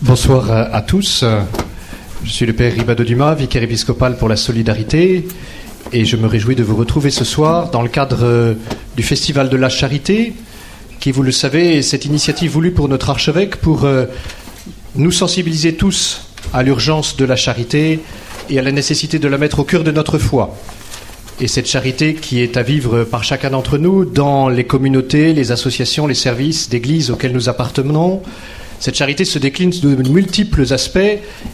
Bonsoir à, tous. Je suis le Père Ribado Dumas, vicaire épiscopal pour la solidarité, et je me réjouis de vous retrouver ce soir dans le cadre du Festival de la Charité, qui, vous le savez, est cette initiative voulue pour notre archevêque pour euh, nous sensibiliser tous à l'urgence de la charité et à la nécessité de la mettre au cœur de notre foi. Et cette charité qui est à vivre par chacun d'entre nous dans les communautés, les associations, les services d'église auxquels nous appartenons, cette charité se décline de multiples aspects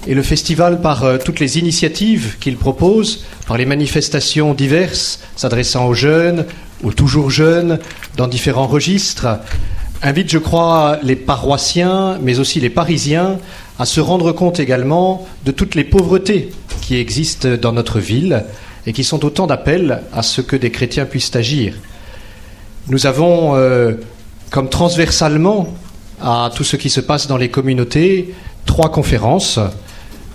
et le festival, par euh, toutes les initiatives qu'il propose, par les manifestations diverses s'adressant aux jeunes, aux toujours jeunes, dans différents registres, invite, je crois, les paroissiens, mais aussi les Parisiens, à se rendre compte également de toutes les pauvretés qui existent dans notre ville et qui sont autant d'appels à ce que des chrétiens puissent agir. Nous avons, euh, comme transversalement, à tout ce qui se passe dans les communautés. Trois conférences.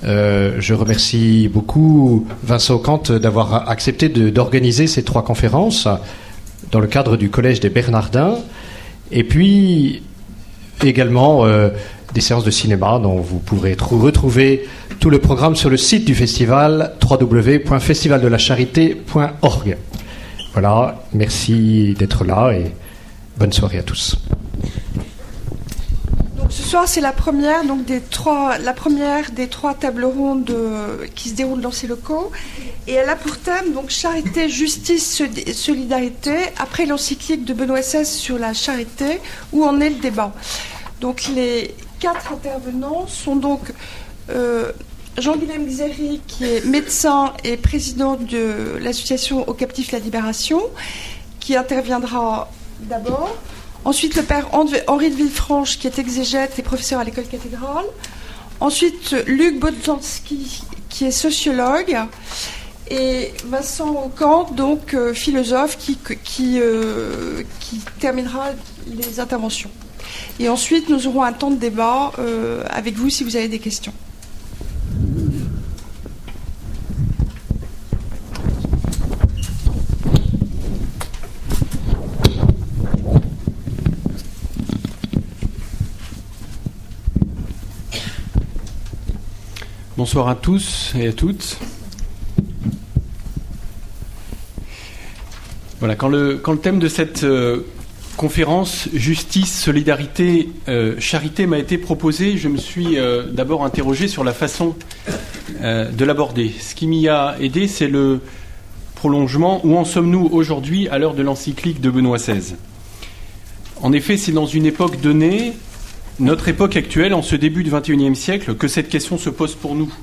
Euh, je remercie beaucoup Vincent Ocante d'avoir accepté d'organiser ces trois conférences dans le cadre du Collège des Bernardins. Et puis également euh, des séances de cinéma dont vous pourrez retrouver tout le programme sur le site du festival www.festivaldelacharité.org. Voilà, merci d'être là et bonne soirée à tous. Ce soir, c'est la première, donc des trois, la première des trois tables rondes euh, qui se déroulent dans ces locaux. Et elle a pour thème donc charité, justice, solidarité. Après l'encyclique de Benoît XVI sur la charité, où en est le débat Donc les quatre intervenants sont donc euh, Jean-Guilhem Xéry, qui est médecin et président de l'association Au Captif La Libération, qui interviendra d'abord. Ensuite, le père Henri de Villefranche, qui est exégète et professeur à l'école cathédrale. Ensuite, Luc Bodzansky, qui est sociologue. Et Vincent Ocant, donc euh, philosophe, euh, qui, terminera les interventions. Et ensuite, nous aurons un temps de débat euh, avec vous si vous avez des questions. Bonsoir à tous et à toutes. Voilà, quand le, thème de cette euh, conférence Justice, Solidarité, euh, Charité m'a été proposé, je me suis euh, d'abord interrogé sur la façon de l'aborder. Ce qui m'y a aidé, c'est le prolongement. Où en sommes-nous aujourd'hui à l'heure de l'encyclique de Benoît XVI En effet, c'est dans une époque donnée notre époque actuelle, en ce début du XXIe siècle, que cette question se pose pour nous.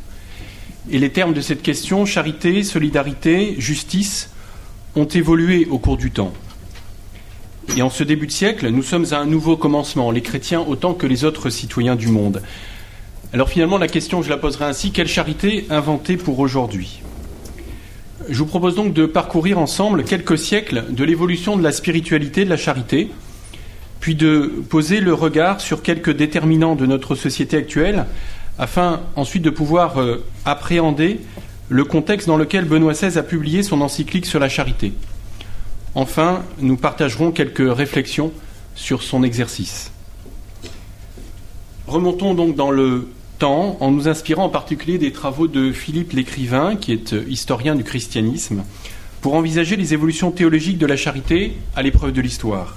Et les termes de cette question, charité, solidarité, justice, ont évolué au cours du temps. Et en ce début de siècle, nous sommes à un nouveau commencement, les chrétiens autant que les autres citoyens du monde. Alors finalement, la question, je la poserai ainsi, quelle charité inventer pour aujourd'hui? Je vous propose donc de parcourir ensemble quelques siècles de l'évolution de la spiritualité de la charité, puis de poser le regard sur quelques déterminants de notre société actuelle, afin ensuite de pouvoir euh, appréhender le contexte dans lequel Benoît XVI a publié son encyclique sur la charité. Enfin, nous partagerons quelques réflexions sur son exercice. Remontons donc dans le temps en nous inspirant en particulier des travaux de Philippe l'écrivain, qui est euh, historien du christianisme, pour envisager les évolutions théologiques de la charité à l'épreuve de l'histoire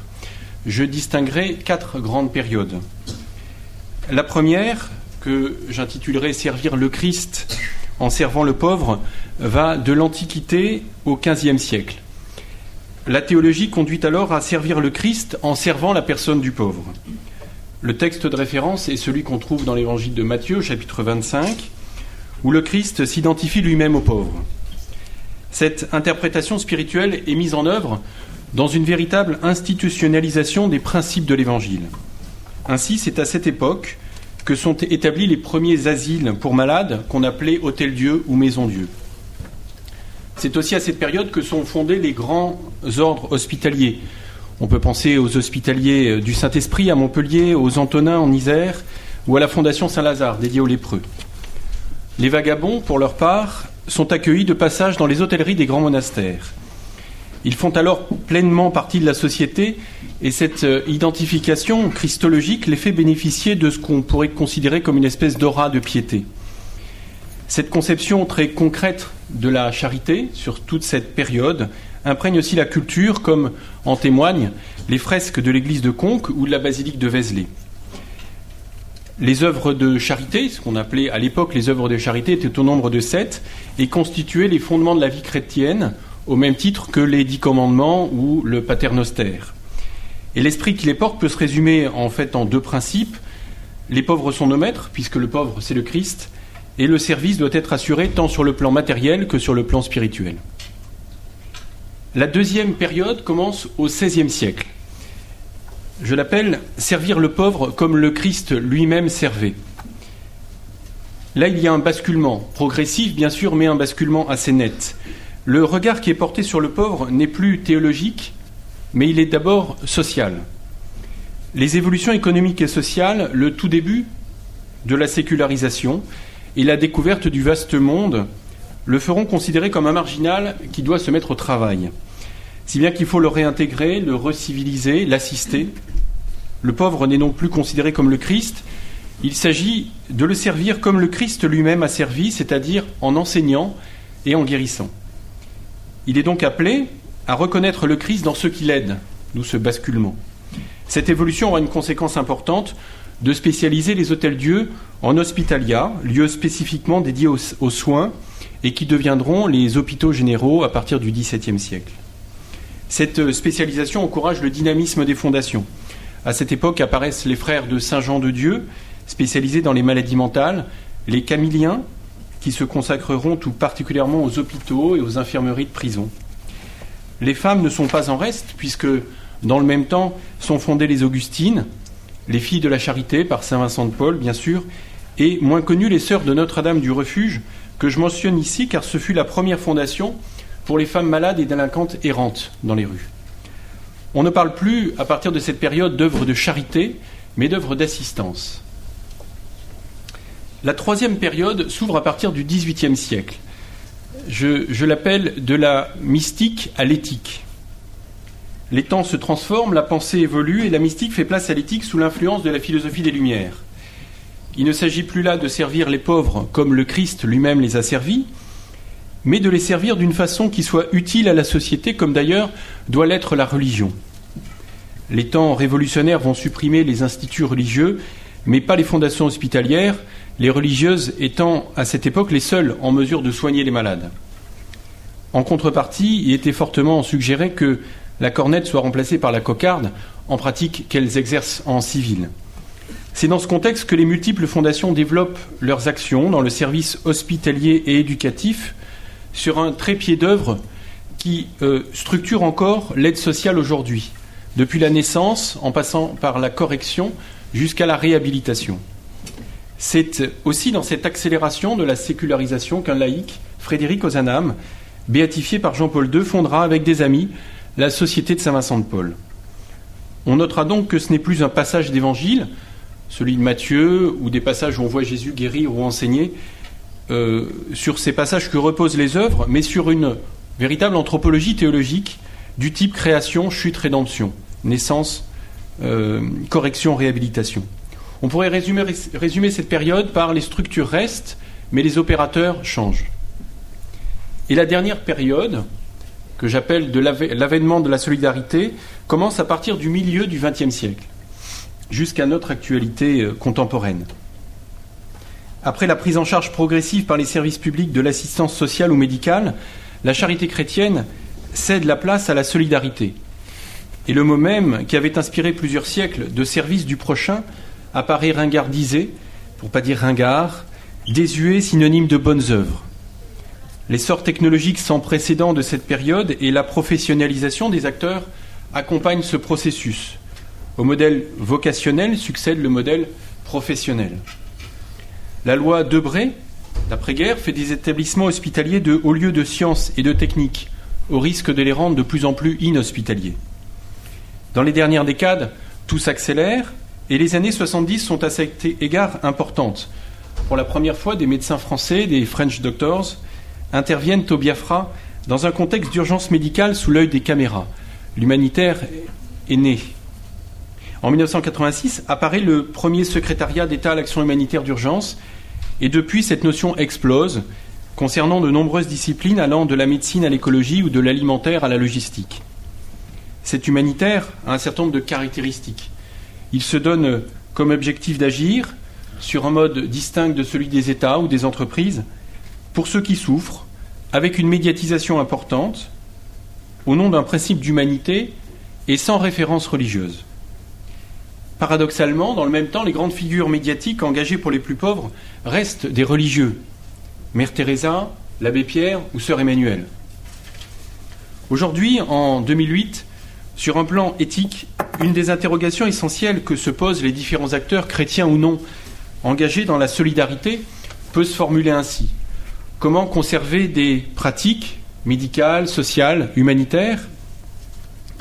je distinguerai quatre grandes périodes. La première, que j'intitulerai Servir le Christ en servant le pauvre, va de l'Antiquité au XVe siècle. La théologie conduit alors à servir le Christ en servant la personne du pauvre. Le texte de référence est celui qu'on trouve dans l'évangile de Matthieu, chapitre 25, où le Christ s'identifie lui-même au pauvre. Cette interprétation spirituelle est mise en œuvre dans une véritable institutionnalisation des principes de l'Évangile. Ainsi, c'est à cette époque que sont établis les premiers asiles pour malades qu'on appelait Hôtel-Dieu ou Maison-Dieu. C'est aussi à cette période que sont fondés les grands ordres hospitaliers. On peut penser aux hospitaliers du Saint-Esprit à Montpellier, aux Antonins en Isère ou à la Fondation Saint-Lazare dédiée aux lépreux. Les vagabonds, pour leur part, sont accueillis de passage dans les hôtelleries des grands monastères. Ils font alors pleinement partie de la société et cette euh, identification christologique les fait bénéficier de ce qu'on pourrait considérer comme une espèce d'aura de piété. Cette conception très concrète de la charité sur toute cette période imprègne aussi la culture, comme en témoignent les fresques de l'église de Conques ou de la basilique de Vézelay. Les œuvres de charité, ce qu'on appelait à l'époque les œuvres de charité, étaient au nombre de sept et constituaient les fondements de la vie chrétienne, au même titre que les dix commandements ou le paternoster. Et l'esprit qui les porte peut se résumer en fait en deux principes. Les pauvres sont nos maîtres, puisque le pauvre c'est le Christ, et le service doit être assuré tant sur le plan matériel que sur le plan spirituel. La deuxième période commence au XVIe siècle. Je l'appelle servir le pauvre comme le Christ lui-même servait. Là, il y a un basculement, progressif bien sûr, mais un basculement assez net. Le regard qui est porté sur le pauvre n'est plus théologique, mais il est d'abord social. Les évolutions économiques et sociales, le tout début de la sécularisation et la découverte du vaste monde le feront considérer comme un marginal qui doit se mettre au travail. Si bien qu'il faut le réintégrer, le reciviliser, l'assister. Le pauvre n'est donc plus considéré comme le Christ, il s'agit de le servir comme le Christ lui-même a servi, c'est-à-dire en enseignant et en guérissant. Il est donc appelé à reconnaître le Christ dans ce qui l'aide, d'où ce basculement. Cette évolution aura une conséquence importante de spécialiser les hôtels-dieux en hospitalia, lieux spécifiquement dédiés aux, aux, soins et qui deviendront les hôpitaux généraux à partir du XVIIe siècle. Cette spécialisation encourage le dynamisme des fondations. À cette époque apparaissent les frères de Saint Jean de Dieu, spécialisés dans les maladies mentales, les camiliens, qui se consacreront tout particulièrement aux hôpitaux et aux infirmeries de prison. Les femmes ne sont pas en reste, puisque dans le même temps sont fondées les Augustines, les filles de la charité par Saint Vincent de Paul, bien sûr, et moins connues les sœurs de Notre-Dame du Refuge, que je mentionne ici car ce fut la première fondation pour les femmes malades et délinquantes errantes dans les rues. On ne parle plus, à partir de cette période, d'œuvres de charité, mais d'œuvres d'assistance. La troisième période s'ouvre à partir du XVIIIe siècle. Je, l'appelle de la mystique à l'éthique. Les temps se transforment, la pensée évolue et la mystique fait place à l'éthique sous l'influence de la philosophie des Lumières. Il ne s'agit plus là de servir les pauvres comme le Christ lui-même les a servis, mais de les servir d'une façon qui soit utile à la société, comme d'ailleurs doit l'être la religion. Les temps révolutionnaires vont supprimer les instituts religieux, mais pas les fondations hospitalières, les religieuses étant à cette époque les seules en mesure de soigner les malades. En contrepartie, il était fortement suggéré que la cornette soit remplacée par la cocarde, en pratique qu'elles exercent en civil. C'est dans ce contexte que les multiples fondations développent leurs actions dans le service hospitalier et éducatif sur un trépied d'œuvre qui euh, structure encore l'aide sociale aujourd'hui, depuis la naissance, en passant par la correction jusqu'à la réhabilitation. C'est aussi dans cette accélération de la sécularisation qu'un laïc, Frédéric Ozanam, béatifié par Jean-Paul II, fondera avec des amis la Société de Saint-Vincent de Paul. On notera donc que ce n'est plus un passage d'évangile, celui de Matthieu, ou des passages où on voit Jésus guérir ou enseigner, euh, sur ces passages que reposent les œuvres, mais sur une véritable anthropologie théologique du type création, chute, rédemption, naissance, euh, correction, réhabilitation. On pourrait résumer, cette période par les structures restent, mais les opérateurs changent. Et la dernière période, que j'appelle l'avènement de la solidarité, commence à partir du milieu du XXe siècle, jusqu'à notre actualité euh, contemporaine. Après la prise en charge progressive par les services publics de l'assistance sociale ou médicale, la charité chrétienne cède la place à la solidarité. Et le mot même, qui avait inspiré plusieurs siècles de service du prochain, apparaît ringardisé, pour pas dire ringard, désuet, synonyme de bonnes œuvres. L'essor technologique sans précédent de cette période et la professionnalisation des acteurs accompagnent ce processus. Au modèle vocationnel succède le modèle professionnel. La loi Debré, d'après-guerre, fait des établissements hospitaliers de hauts lieux de sciences et de techniques, au risque de les rendre de plus en plus inhospitaliers. Dans les dernières décades, tout s'accélère et les années 70 sont à cet égard importantes. Pour la première fois, des médecins français, des French doctors, interviennent au Biafra dans un contexte d'urgence médicale sous l'œil des caméras. L'humanitaire est né. En 1986 apparaît le premier secrétariat d'État à l'action humanitaire d'urgence et depuis cette notion explose concernant de nombreuses disciplines allant de la médecine à l'écologie ou de l'alimentaire à la logistique. Cet humanitaire a un certain nombre de caractéristiques. Il se donne comme objectif d'agir sur un mode distinct de celui des États ou des entreprises pour ceux qui souffrent, avec une médiatisation importante, au nom d'un principe d'humanité et sans référence religieuse. Paradoxalement, dans le même temps, les grandes figures médiatiques engagées pour les plus pauvres restent des religieux. Mère Teresa, l'abbé Pierre ou sœur Emmanuel. Aujourd'hui, en 2008, sur un plan éthique, une des interrogations essentielles que se posent les différents acteurs, chrétiens ou non, engagés dans la solidarité, peut se formuler ainsi. Comment conserver des pratiques médicales, sociales, humanitaires,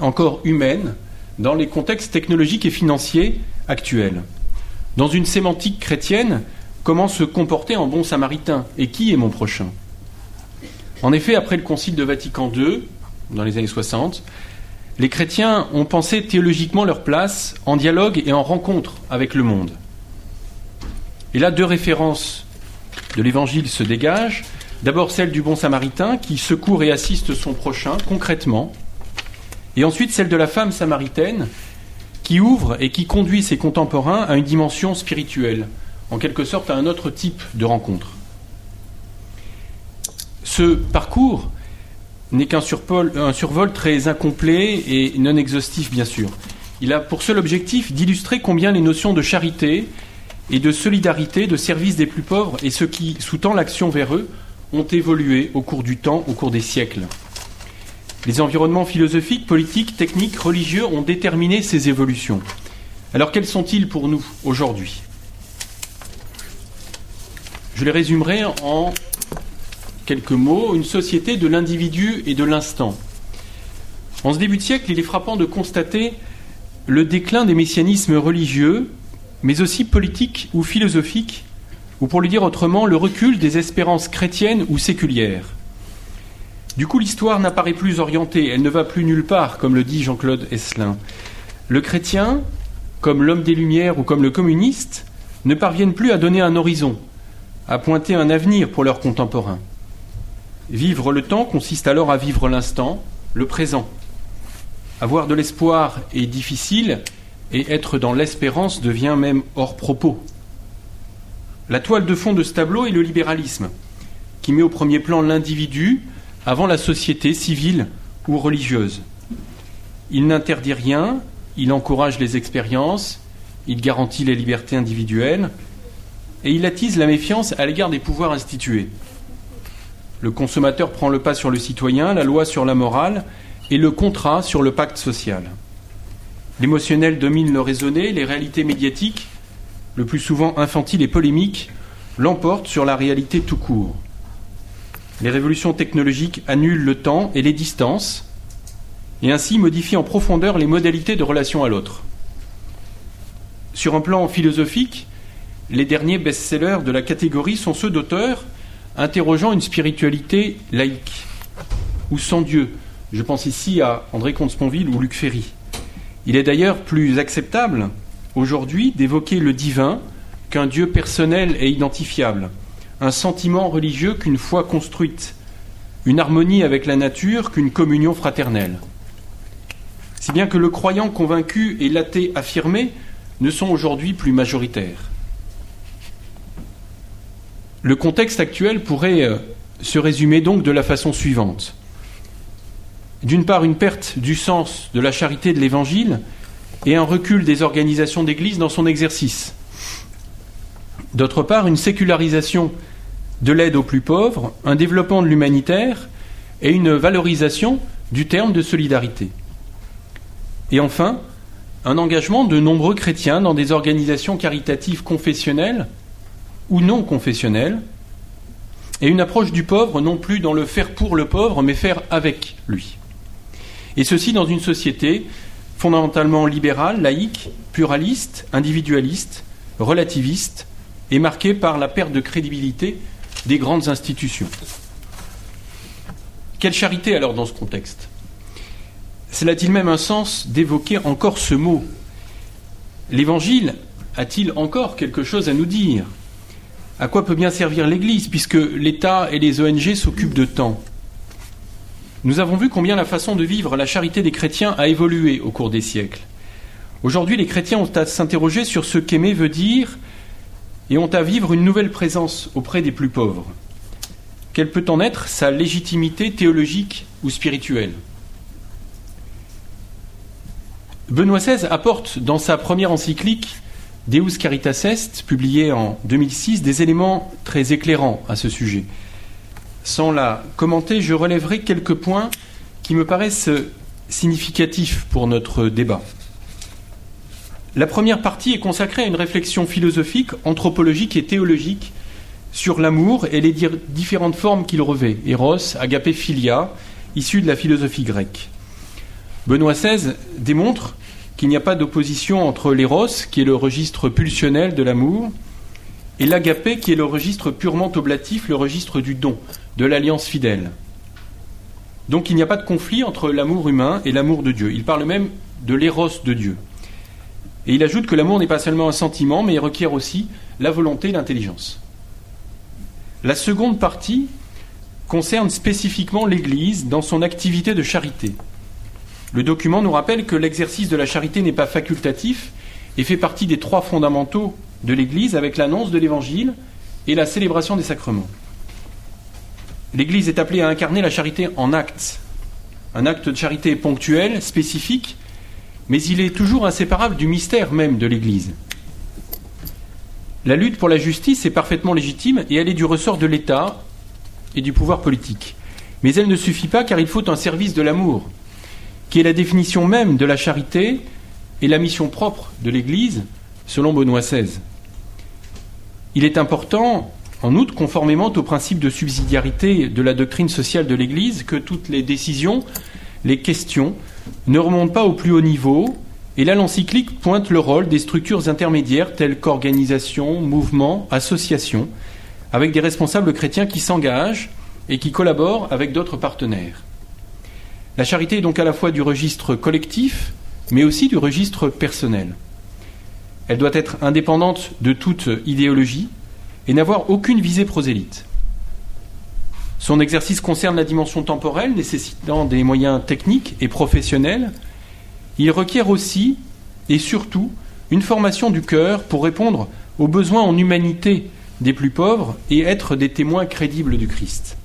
encore humaines, dans les contextes technologiques et financiers actuels? Dans une sémantique chrétienne, comment se comporter en bon samaritain? Et qui est mon prochain? En effet, après le Concile de Vatican II, dans les années 60, les chrétiens ont pensé théologiquement leur place en dialogue et en rencontre avec le monde. Et là, deux références de l'Évangile se dégagent. D'abord celle du bon samaritain qui secourt et assiste son prochain concrètement, et ensuite celle de la femme samaritaine qui ouvre et qui conduit ses contemporains à une dimension spirituelle, en quelque sorte à un autre type de rencontre. Ce parcours n'est qu'un survol très incomplet et non exhaustif, bien sûr. Il a pour seul objectif d'illustrer combien les notions de charité et de solidarité, de service des plus pauvres et ce qui sous-tend l'action vers eux ont évolué au cours du temps, au cours des siècles. Les environnements philosophiques, politiques, techniques, religieux ont déterminé ces évolutions. Alors quels sont-ils pour nous aujourd'hui? Je les résumerai en quelques mots. Une société de l'individu et de l'instant. En ce début de siècle, il est frappant de constater le déclin des messianismes religieux, mais aussi politiques ou philosophiques, ou pour le dire autrement, le recul des espérances chrétiennes ou séculières. Du coup, l'histoire n'apparaît plus orientée, elle ne va plus nulle part, comme le dit Jean-Claude Esselin. Le chrétien, comme l'homme des Lumières ou comme le communiste, ne parviennent plus à donner un horizon, à pointer un avenir pour leurs contemporains. Vivre le temps consiste alors à vivre l'instant, le présent. Avoir de l'espoir est difficile et être dans l'espérance devient même hors propos. La toile de fond de ce tableau est le libéralisme, qui met au premier plan l'individu avant la société civile ou religieuse. Il n'interdit rien, il encourage les expériences, il garantit les libertés individuelles, et il attise la méfiance à l'égard des pouvoirs institués. Le consommateur prend le pas sur le citoyen, la loi sur la morale, et le contrat sur le pacte social. L'émotionnel domine le raisonné, les réalités médiatiques, le plus souvent infantiles et polémiques, l'emportent sur la réalité tout court. Les révolutions technologiques annulent le temps et les distances, et ainsi modifient en profondeur les modalités de relation à l'autre. Sur un plan philosophique, les derniers best-sellers de la catégorie sont ceux d'auteurs interrogeant une spiritualité laïque ou sans Dieu. Je pense ici à André Comte-Sponville ou Luc Ferry. Il est d'ailleurs plus acceptable aujourd'hui d'évoquer le divin qu'un Dieu personnel et identifiable un sentiment religieux qu'une foi construite, une harmonie avec la nature qu'une communion fraternelle. Si bien que le croyant convaincu et l'athée affirmé ne sont aujourd'hui plus majoritaires. Le contexte actuel pourrait euh, se résumer donc de la façon suivante. D'une part, une perte du sens de la charité de l'Évangile et un recul des organisations d'Église dans son exercice. D'autre part, une sécularisation de l'aide aux plus pauvres, un développement de l'humanitaire et une valorisation du terme de solidarité. Et enfin, un engagement de nombreux chrétiens dans des organisations caritatives confessionnelles ou non confessionnelles, et une approche du pauvre non plus dans le faire pour le pauvre, mais faire avec lui. Et ceci dans une société fondamentalement libérale, laïque, pluraliste, individualiste, relativiste, et marquée par la perte de crédibilité des grandes institutions. Quelle charité alors dans ce contexte? Cela a-t-il même un sens d'évoquer encore ce mot? L'Évangile a-t-il encore quelque chose à nous dire? À quoi peut bien servir l'Église puisque l'État et les ONG s'occupent de temps Nous avons vu combien la façon de vivre la charité des chrétiens a évolué au cours des siècles. Aujourd'hui, les chrétiens ont à s'interroger sur ce qu'aimer veut dire et ont à vivre une nouvelle présence auprès des plus pauvres. Quelle peut en être sa légitimité théologique ou spirituelle Benoît XVI apporte dans sa première encyclique Deus Caritas Est, publiée en 2006, des éléments très éclairants à ce sujet. Sans la commenter, je relèverai quelques points qui me paraissent significatifs pour notre débat. La première partie est consacrée à une réflexion philosophique, anthropologique et théologique sur l'amour et les différentes formes qu'il revêt, Eros, agapé, philia, issus de la philosophie grecque. Benoît XVI démontre qu'il n'y a pas d'opposition entre l'éros, qui est le registre pulsionnel de l'amour, et l'agapé, qui est le registre purement oblatif, le registre du don, de l'alliance fidèle. Donc il n'y a pas de conflit entre l'amour humain et l'amour de Dieu. Il parle même de l'éros de Dieu. Et il ajoute que l'amour n'est pas seulement un sentiment, mais il requiert aussi la volonté et l'intelligence. La seconde partie concerne spécifiquement l'Église dans son activité de charité. Le document nous rappelle que l'exercice de la charité n'est pas facultatif et fait partie des trois fondamentaux de l'Église avec l'annonce de l'Évangile et la célébration des sacrements. L'Église est appelée à incarner la charité en actes. Un acte de charité ponctuel, spécifique, mais il est toujours inséparable du mystère même de l'Église. La lutte pour la justice est parfaitement légitime et elle est du ressort de l'État et du pouvoir politique. Mais elle ne suffit pas car il faut un service de l'amour, qui est la définition même de la charité et la mission propre de l'Église, selon Benoît XVI. Il est important, en outre, conformément au principe de subsidiarité de la doctrine sociale de l'Église, que toutes les décisions, les questions, ne remonte pas au plus haut niveau, et là l'encyclique pointe le rôle des structures intermédiaires telles qu'organisations, mouvements, associations, avec des responsables chrétiens qui s'engagent et qui collaborent avec d'autres partenaires. La charité est donc à la fois du registre collectif, mais aussi du registre personnel. Elle doit être indépendante de toute idéologie et n'avoir aucune visée prosélyte. Son exercice concerne la dimension temporelle, nécessitant des moyens techniques et professionnels. Il requiert aussi et surtout une formation du cœur pour répondre aux besoins en humanité des plus pauvres et être des témoins crédibles du Christ.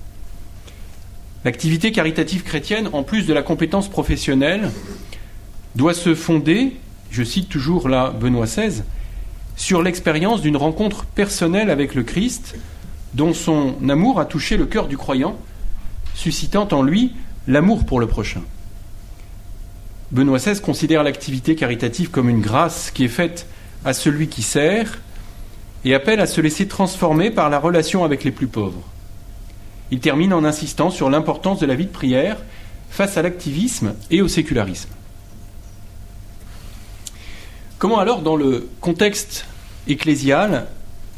L'activité caritative chrétienne, en plus de la compétence professionnelle, doit se fonder, je cite toujours là Benoît XVI, sur l'expérience d'une rencontre personnelle avec le Christ dont son amour a touché le cœur du croyant, suscitant en lui l'amour pour le prochain. Benoît XVI considère l'activité caritative comme une grâce qui est faite à celui qui sert et appelle à se laisser transformer par la relation avec les plus pauvres. Il termine en insistant sur l'importance de la vie de prière face à l'activisme et au sécularisme. Comment alors, dans le contexte ecclésial,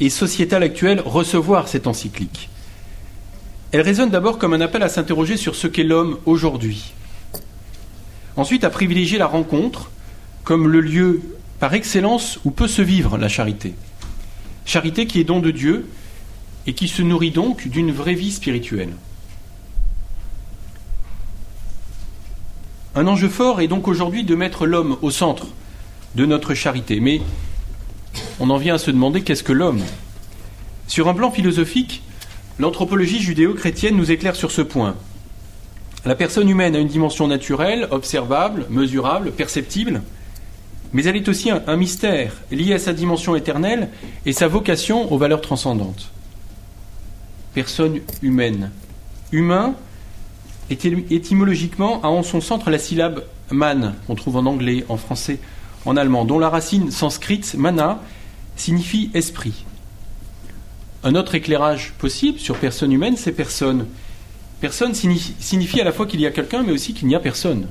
et sociétale actuelle recevoir cette encyclique? Elle résonne d'abord comme un appel à s'interroger sur ce qu'est l'homme aujourd'hui. Ensuite, à privilégier la rencontre comme le lieu par excellence où peut se vivre la charité. Charité qui est don de Dieu et qui se nourrit donc d'une vraie vie spirituelle. Un enjeu fort est donc aujourd'hui de mettre l'homme au centre de notre charité. Mais on en vient à se demander qu'est-ce que l'homme? Sur un plan philosophique, l'anthropologie judéo-chrétienne nous éclaire sur ce point. La personne humaine a une dimension naturelle, observable, mesurable, perceptible, mais elle est aussi un, mystère lié à sa dimension éternelle et sa vocation aux valeurs transcendantes. Personne humaine. Humain, étymologiquement, a en son centre la syllabe man, qu'on trouve en anglais, en français, en allemand, dont la racine sanscrite, mana, signifie esprit. Un autre éclairage possible sur personne humaine, c'est personne. Personne signifie à la fois qu'il y a quelqu'un, mais aussi qu'il n'y a personne.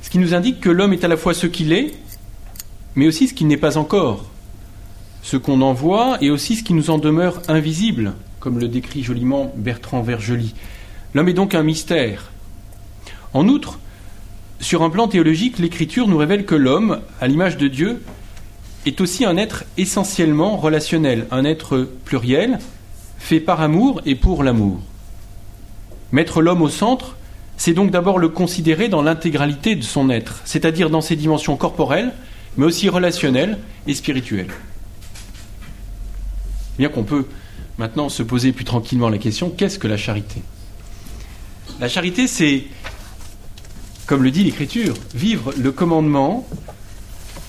Ce qui nous indique que l'homme est à la fois ce qu'il est, mais aussi ce qu'il n'est pas encore. Ce qu'on en voit et aussi ce qui nous en demeure invisible, comme le décrit joliment Bertrand Vergely. L'homme est donc un mystère. En outre, sur un plan théologique, l'Écriture nous révèle que l'homme, à l'image de Dieu, est aussi un être essentiellement relationnel, un être pluriel, fait par amour et pour l'amour. Mettre l'homme au centre, c'est donc d'abord le considérer dans l'intégralité de son être, c'est-à-dire dans ses dimensions corporelles, mais aussi relationnelles et spirituelles. Bien qu'on peut maintenant se poser plus tranquillement la question, qu'est-ce que la charité? La charité, c'est, comme le dit l'Écriture, vivre le commandement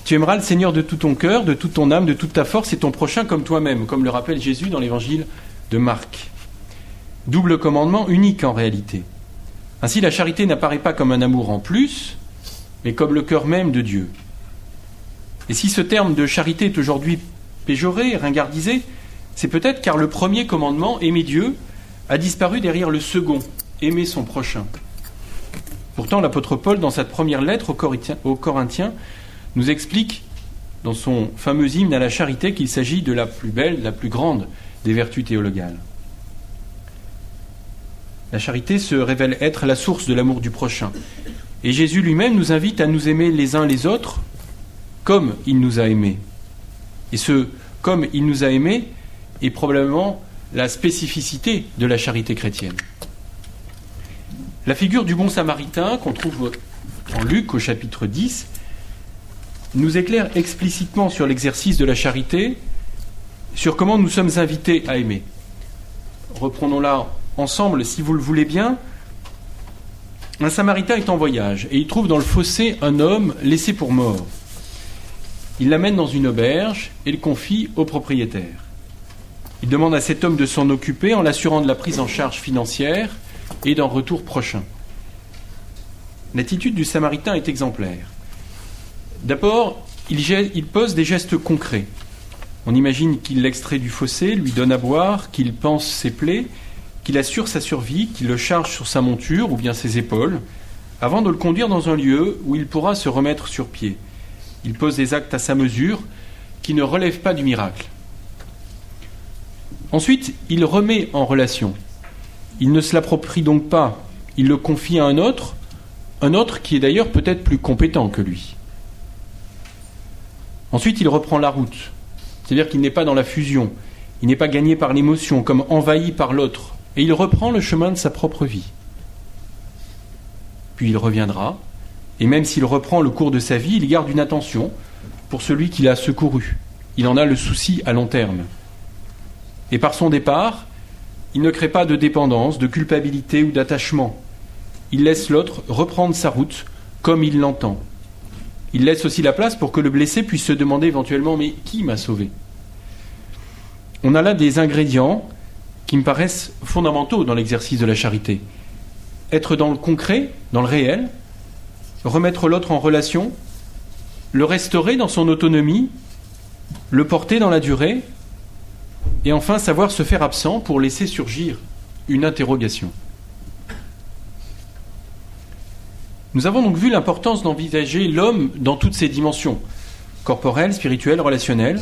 tu aimeras le Seigneur de tout ton cœur, de toute ton âme, de toute ta force et ton prochain comme toi-même, comme le rappelle Jésus dans l'évangile de Marc. Double commandement unique en réalité. Ainsi, la charité n'apparaît pas comme un amour en plus, mais comme le cœur même de Dieu. Et si ce terme de charité est aujourd'hui péjoré, ringardisé, c'est peut-être car le premier commandement, aimer Dieu, a disparu derrière le second, aimer son prochain. Pourtant, l'apôtre Paul, dans sa première lettre aux Corinthiens, nous explique dans son fameux hymne à la charité qu'il s'agit de la plus belle, la plus grande des vertus théologales. La charité se révèle être la source de l'amour du prochain. Et Jésus lui-même nous invite à nous aimer les uns les autres comme il nous a aimés. Et ce comme il nous a aimés est probablement la spécificité de la charité chrétienne. La figure du bon samaritain qu'on trouve en Luc au chapitre 10 nous éclaire explicitement sur l'exercice de la charité, sur comment nous sommes invités à aimer. Reprenons-la ensemble, si vous le voulez bien. Un Samaritain est en voyage et il trouve dans le fossé un homme laissé pour mort. Il l'amène dans une auberge et le confie au propriétaire. Il demande à cet homme de s'en occuper en l'assurant de la prise en charge financière et d'un retour prochain. L'attitude du Samaritain est exemplaire. D'abord, il, pose des gestes concrets. On imagine qu'il l'extrait du fossé, lui donne à boire, qu'il pense ses plaies, qu'il assure sa survie, qu'il le charge sur sa monture ou bien ses épaules, avant de le conduire dans un lieu où il pourra se remettre sur pied. Il pose des actes à sa mesure qui ne relèvent pas du miracle. Ensuite, il remet en relation. Il ne se l'approprie donc pas, il le confie à un autre, un autre qui est d'ailleurs peut-être plus compétent que lui. Ensuite, il reprend la route. C'est-à-dire qu'il n'est pas dans la fusion. Il n'est pas gagné par l'émotion, comme envahi par l'autre. Et il reprend le chemin de sa propre vie. Puis il reviendra, et même s'il reprend le cours de sa vie, il garde une attention pour celui qu'il a secouru. Il en a le souci à long terme. Et par son départ, il ne crée pas de dépendance, de culpabilité ou d'attachement. Il laisse l'autre reprendre sa route comme il l'entend, il laisse aussi la place pour que le blessé puisse se demander éventuellement mais qui m'a sauvé? On a là des ingrédients qui me paraissent fondamentaux dans l'exercice de la charité. Être dans le concret, dans le réel, remettre l'autre en relation, le restaurer dans son autonomie, le porter dans la durée, et enfin savoir se faire absent pour laisser surgir une interrogation. Nous avons donc vu l'importance d'envisager l'homme dans toutes ses dimensions, corporelles, spirituelles, relationnelles,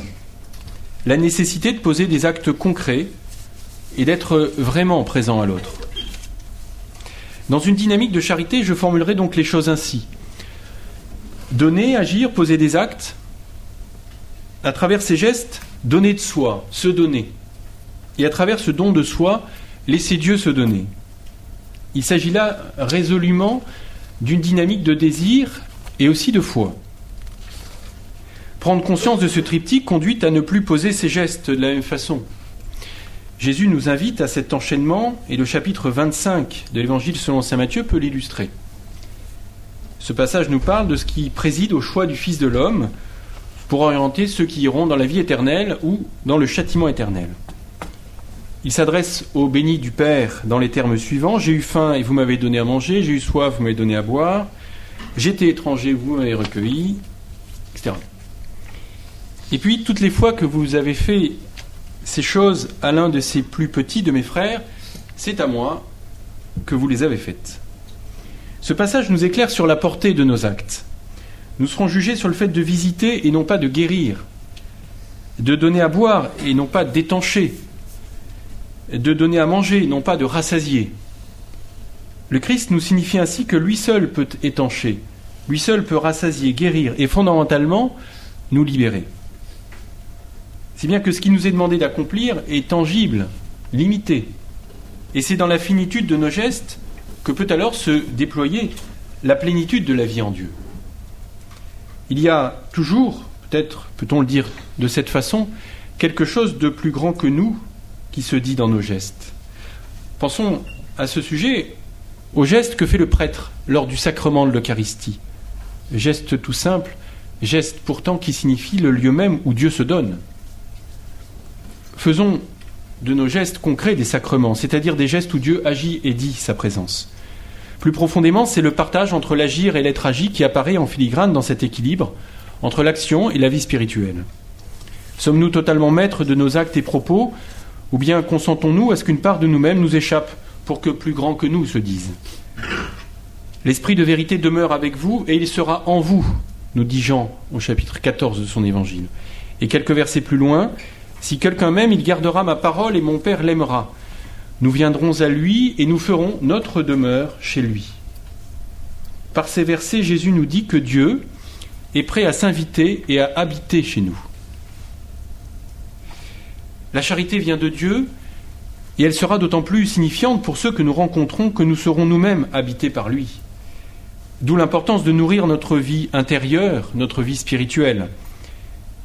la nécessité de poser des actes concrets et d'être vraiment présent à l'autre. Dans une dynamique de charité, je formulerai donc les choses ainsi. Donner, agir, poser des actes, à travers ces gestes, donner de soi, se donner. Et à travers ce don de soi, laisser Dieu se donner. Il s'agit là résolument d'une dynamique de désir et aussi de foi. Prendre conscience de ce triptyque conduit à ne plus poser ses gestes de la même façon. Jésus nous invite à cet enchaînement et le chapitre 25 de l'Évangile selon Saint Matthieu peut l'illustrer. Ce passage nous parle de ce qui préside au choix du Fils de l'homme pour orienter ceux qui iront dans la vie éternelle ou dans le châtiment éternel. Il s'adresse au béni du Père dans les termes suivants J'ai eu faim et vous m'avez donné à manger, j'ai eu soif, vous m'avez donné à boire, j'étais étranger, vous m'avez recueilli, etc. Et puis, toutes les fois que vous avez fait ces choses à l'un de ces plus petits de mes frères, c'est à moi que vous les avez faites. Ce passage nous éclaire sur la portée de nos actes. Nous serons jugés sur le fait de visiter et non pas de guérir, de donner à boire et non pas d'étancher, de donner à manger, non pas de rassasier. Le Christ nous signifie ainsi que lui seul peut étancher, lui seul peut rassasier, guérir et fondamentalement nous libérer. Si bien que ce qui nous est demandé d'accomplir est tangible, limité. Et c'est dans la finitude de nos gestes que peut alors se déployer la plénitude de la vie en Dieu. Il y a toujours, peut-être peut-on le dire de cette façon, quelque chose de plus grand que nous qui se dit dans nos gestes. Pensons à ce sujet au geste que fait le prêtre lors du sacrement de l'Eucharistie. Geste tout simple, geste pourtant qui signifie le lieu même où Dieu se donne. Faisons de nos gestes concrets des sacrements, c'est-à-dire des gestes où Dieu agit et dit sa présence. Plus profondément, c'est le partage entre l'agir et l'être agi qui apparaît en filigrane dans cet équilibre entre l'action et la vie spirituelle. Sommes-nous totalement maîtres de nos actes et propos, ou bien consentons-nous à ce qu'une part de nous-mêmes nous échappe pour que plus grand que nous se dise? L'Esprit de vérité demeure avec vous et il sera en vous, nous dit Jean au chapitre 14 de son évangile. Et quelques versets plus loin, si quelqu'un m'aime, il gardera ma parole et mon Père l'aimera. Nous viendrons à lui et nous ferons notre demeure chez lui. Par ces versets, Jésus nous dit que Dieu est prêt à s'inviter et à habiter chez nous. La charité vient de Dieu et elle sera d'autant plus signifiante pour ceux que nous rencontrons que nous serons nous-mêmes habités par lui. D'où l'importance de nourrir notre vie intérieure, notre vie spirituelle.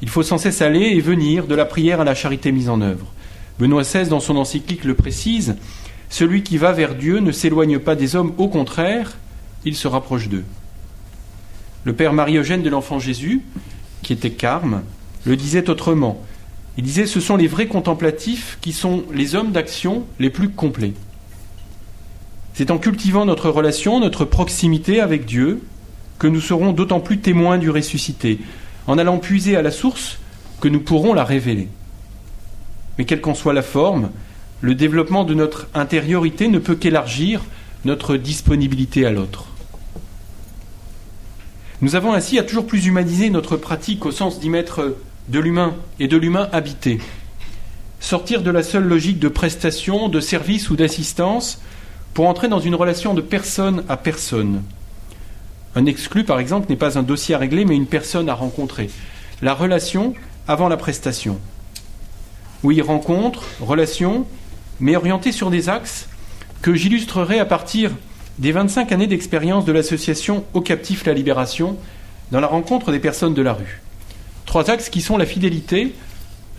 Il faut sans cesse aller et venir de la prière à la charité mise en œuvre. Benoît XVI, dans son encyclique, le précise Celui qui va vers Dieu ne s'éloigne pas des hommes, au contraire, il se rapproche d'eux. Le père Marie-Eugène de l'Enfant Jésus, qui était carme, le disait autrement. Il disait Ce sont les vrais contemplatifs qui sont les hommes d'action les plus complets. C'est en cultivant notre relation, notre proximité avec Dieu, que nous serons d'autant plus témoins du ressuscité, en allant puiser à la source que nous pourrons la révéler. Mais quelle qu'en soit la forme, le développement de notre intériorité ne peut qu'élargir notre disponibilité à l'autre. Nous avons ainsi à toujours plus humaniser notre pratique au sens d'y mettre de l'humain et de l'humain habité. Sortir de la seule logique de prestation, de service ou d'assistance pour entrer dans une relation de personne à personne. Un exclu, par exemple, n'est pas un dossier à régler, mais une personne à rencontrer. La relation avant la prestation. Oui, rencontre, relation, mais orientée sur des axes que j'illustrerai à partir des 25 années d'expérience de l'association Au Captif la Libération dans la rencontre des personnes de la rue. Trois axes qui sont la fidélité,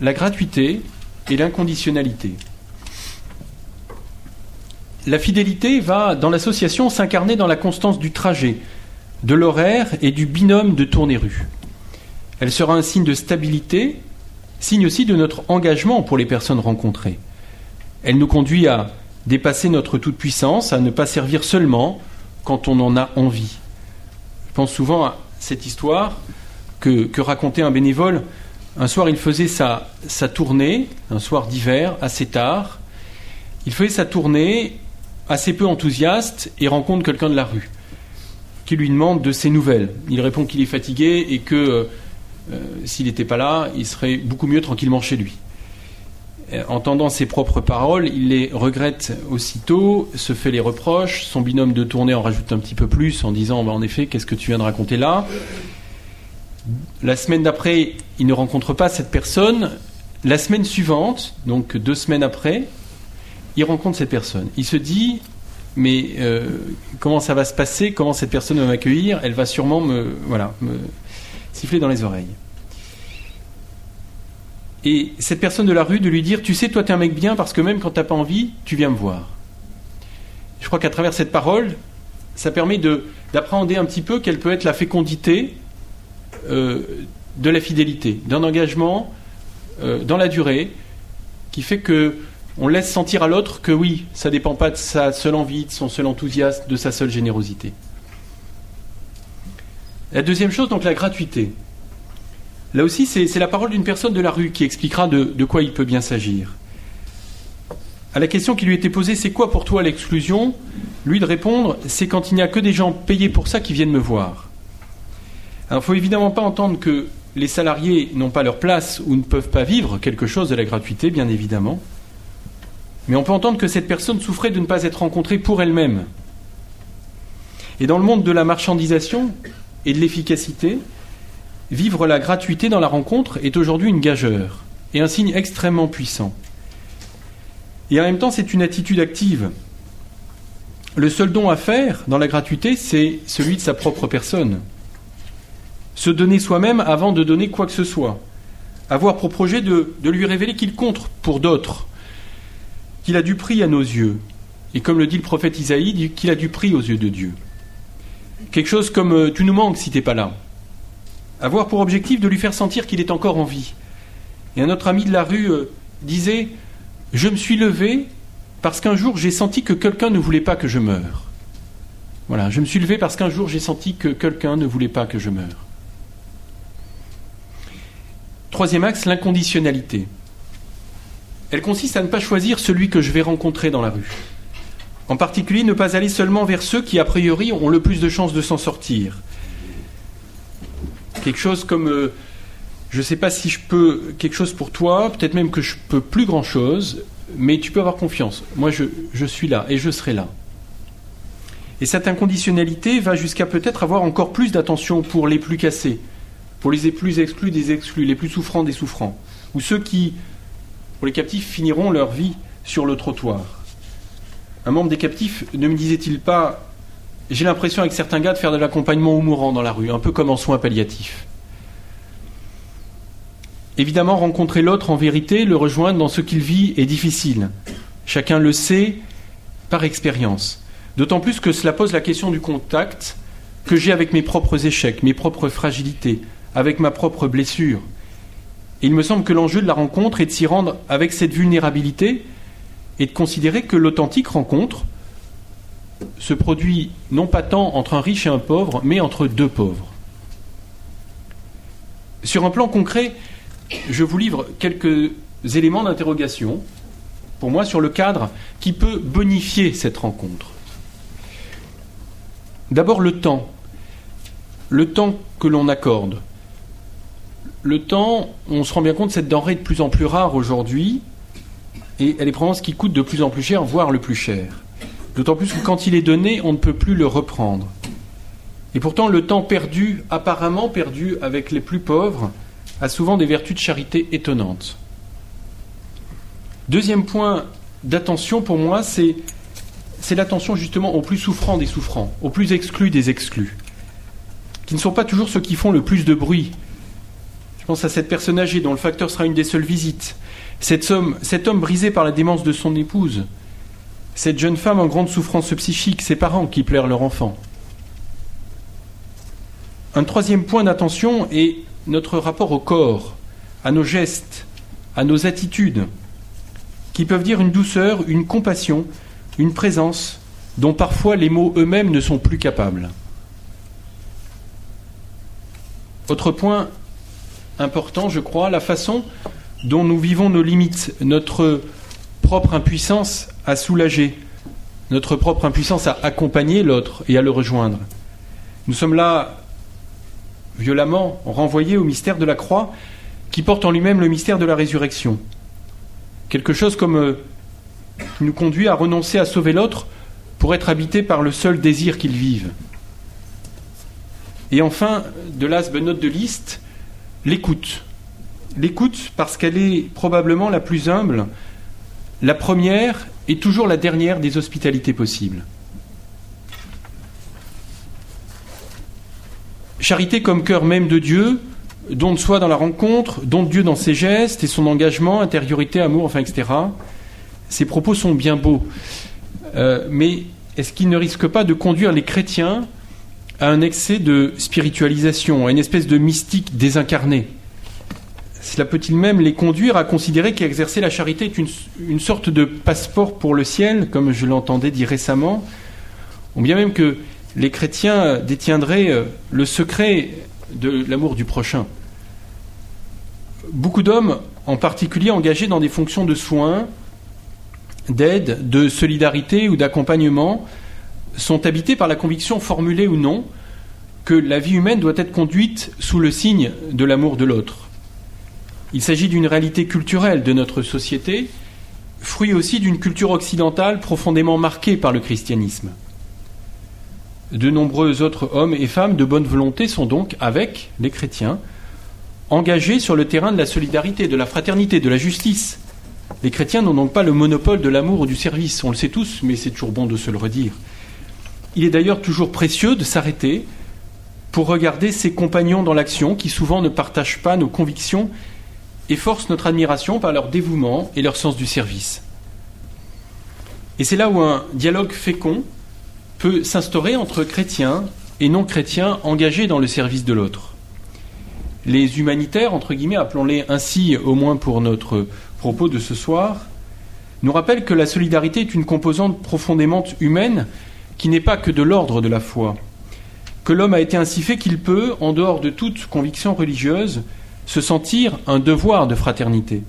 la gratuité et l'inconditionnalité. La fidélité va, dans l'association, s'incarner dans la constance du trajet, de l'horaire et du binôme de tournée-rue. Elle sera un signe de stabilité, signe aussi de notre engagement pour les personnes rencontrées. Elle nous conduit à dépasser notre toute-puissance, à ne pas servir seulement quand on en a envie. Je pense souvent à cette histoire que, racontait un bénévole. Un soir, il faisait sa, tournée, un soir d'hiver, assez tard. Il faisait sa tournée assez peu enthousiaste et rencontre quelqu'un de la rue qui lui demande de ses nouvelles. Il répond qu'il est fatigué et que euh, s'il n'était pas là, il serait beaucoup mieux tranquillement chez lui. Euh, entendant ses propres paroles, il les regrette aussitôt, se fait les reproches, son binôme de tournée en rajoute un petit peu plus en disant bah, en effet, qu'est-ce que tu viens de raconter là? La semaine d'après, il ne rencontre pas cette personne. La semaine suivante, donc deux semaines après, il rencontre cette personne. Il se dit, mais euh, comment ça va se passer? Comment cette personne va m'accueillir? Elle va sûrement me, voilà, me siffler dans les oreilles. Et cette personne de la rue de lui dire, tu sais, toi tu es un mec bien parce que même quand tu n'as pas envie, tu viens me voir. Je crois qu'à travers cette parole, ça permet d'appréhender un petit peu quelle peut être la fécondité euh, de la fidélité, d'un engagement euh, dans la durée, qui fait que on laisse sentir à l'autre que oui, ça ne dépend pas de sa seule envie, de son seul enthousiasme, de sa seule générosité. La deuxième chose, donc la gratuité. Là aussi, c'est la parole d'une personne de la rue qui expliquera de, quoi il peut bien s'agir. À la question qui lui était posée, c'est quoi pour toi l'exclusion? Lui de répondre, c'est quand il n'y a que des gens payés pour ça qui viennent me voir. Alors, il ne faut évidemment pas entendre que les salariés n'ont pas leur place ou ne peuvent pas vivre quelque chose de la gratuité, bien évidemment. Mais on peut entendre que cette personne souffrait de ne pas être rencontrée pour elle-même, Et dans le monde de la marchandisation et de l'efficacité, vivre la gratuité dans la rencontre est aujourd'hui une gageure et un signe extrêmement puissant. Et en même temps, c'est une attitude active. Le seul don à faire dans la gratuité, c'est celui de sa propre personne. Se donner soi-même avant de donner quoi que ce soit. Avoir pour projet de, de lui révéler qu'il compte pour d'autres, qu'il a du prix à nos yeux. Et comme le dit le prophète Isaïe, qu'il a du prix aux yeux de Dieu. Quelque chose comme euh, tu nous manques si t'es pas là. Avoir pour objectif de lui faire sentir qu'il est encore en vie. Et un autre ami de la rue euh, disait Je me suis levé parce qu'un jour j'ai senti que quelqu'un ne voulait pas que je meure. Voilà, je me suis levé parce qu'un jour j'ai senti que quelqu'un ne voulait pas que je meure. Troisième axe, l'inconditionnalité. Elle consiste à ne pas choisir celui que je vais rencontrer dans la rue. En particulier, ne pas aller seulement vers ceux qui, a priori, ont le plus de chances de s'en sortir. Quelque chose comme euh, je ne sais pas si je peux quelque chose pour toi, peut-être même que je peux plus grand-chose, mais tu peux avoir confiance. Moi, je, je suis là et je serai là. Et cette inconditionnalité va jusqu'à peut-être avoir encore plus d'attention pour les plus cassés, pour les plus exclus des exclus, les plus souffrants des souffrants, ou ceux qui, pour les captifs, finiront leur vie sur le trottoir. Un membre des captifs ne me disait-il pas J'ai l'impression avec certains gars de faire de l'accompagnement aux mourants dans la rue, un peu comme en soins palliatifs. Évidemment, rencontrer l'autre en vérité, le rejoindre dans ce qu'il vit est difficile. Chacun le sait par expérience. D'autant plus que cela pose la question du contact que j'ai avec mes propres échecs, mes propres fragilités, avec ma propre blessure. Il me semble que l'enjeu de la rencontre est de s'y rendre avec cette vulnérabilité et de considérer que l'authentique rencontre se produit non pas tant entre un riche et un pauvre, mais entre deux pauvres. Sur un plan concret, je vous livre quelques éléments d'interrogation, pour moi, sur le cadre qui peut bonifier cette rencontre. D'abord le temps, le temps que l'on accorde. Le temps, on se rend bien compte, cette denrée de plus en plus rare aujourd'hui, et elle est probablement ce qui coûte de plus en plus cher, voire le plus cher. D'autant plus que quand il est donné, on ne peut plus le reprendre. Et pourtant, le temps perdu, apparemment perdu avec les plus pauvres, a souvent des vertus de charité étonnantes. Deuxième point d'attention pour moi, c'est, c'est l'attention justement aux plus souffrants des souffrants, aux plus exclus des exclus, qui ne sont pas toujours ceux qui font le plus de bruit. Je pense à cette personne âgée dont le facteur sera une des seules visites, cet homme, cet brisé par la démence de son épouse, cette jeune femme en grande souffrance psychique, ses parents qui pleurent leur enfant. Un troisième point d'attention est notre rapport au corps, à nos gestes, à nos attitudes, qui peuvent dire une douceur, une compassion, une présence dont parfois les mots eux-mêmes ne sont plus capables. Autre point important, je crois, la façon dont nous vivons nos limites, notre propre impuissance à soulager, notre propre impuissance à accompagner l'autre et à le rejoindre. Nous sommes là violemment renvoyé au mystère de la croix qui porte en lui-même le mystère de la résurrection. Quelque chose comme euh, nous conduit à renoncer à sauver l'autre pour être habité par le seul désir qu'il vive. Et enfin, de last but not de liste, l'écoute. L'écoute parce qu'elle est probablement la plus humble, la première et toujours la dernière des hospitalités possibles. Charité comme cœur même de Dieu, don de soi dans la rencontre, don de Dieu dans ses gestes et son engagement, intériorité, amour, enfin, etc. Ces propos sont bien beaux. Euh, mais est-ce qu'ils ne risquent pas de conduire les chrétiens à un excès de spiritualisation, à une espèce de mystique désincarné Cela peut-il même les conduire à considérer qu'exercer la charité est une, sorte de passeport pour le ciel, comme je l'entendais dire récemment, ou bien même que les chrétiens détiendraient euh, le secret de l'amour du prochain? Beaucoup d'hommes, en particulier engagés dans des fonctions de soins, d'aide, de solidarité ou d'accompagnement, sont habités par la conviction formulée ou non que la vie humaine doit être conduite sous le signe de l'amour de l'autre. Il s'agit d'une réalité culturelle de notre société, fruit aussi d'une culture occidentale profondément marquée par le christianisme. De nombreux autres hommes et femmes de bonne volonté sont donc, avec les chrétiens, engagés sur le terrain de la solidarité, de la fraternité, de la justice. Les chrétiens n'ont donc pas le monopole de l'amour ou du service, on le sait tous, mais c'est toujours bon de se le redire. Il est d'ailleurs toujours précieux de s'arrêter pour regarder ses compagnons dans l'action qui souvent ne partagent pas nos convictions et forcent notre admiration par leur dévouement et leur sens du service. Et c'est là où un dialogue fécond peut s'instaurer entre chrétiens et non-chrétiens engagés dans le service de l'autre. Les humanitaires, entre guillemets, appelons-les ainsi au moins pour notre propos de ce soir, nous rappellent que la solidarité est une composante profondément humaine qui n'est pas que de l'ordre de la foi, que l'homme a été ainsi fait qu'il peut, en dehors de toute conviction religieuse, se sentir un devoir de fraternité,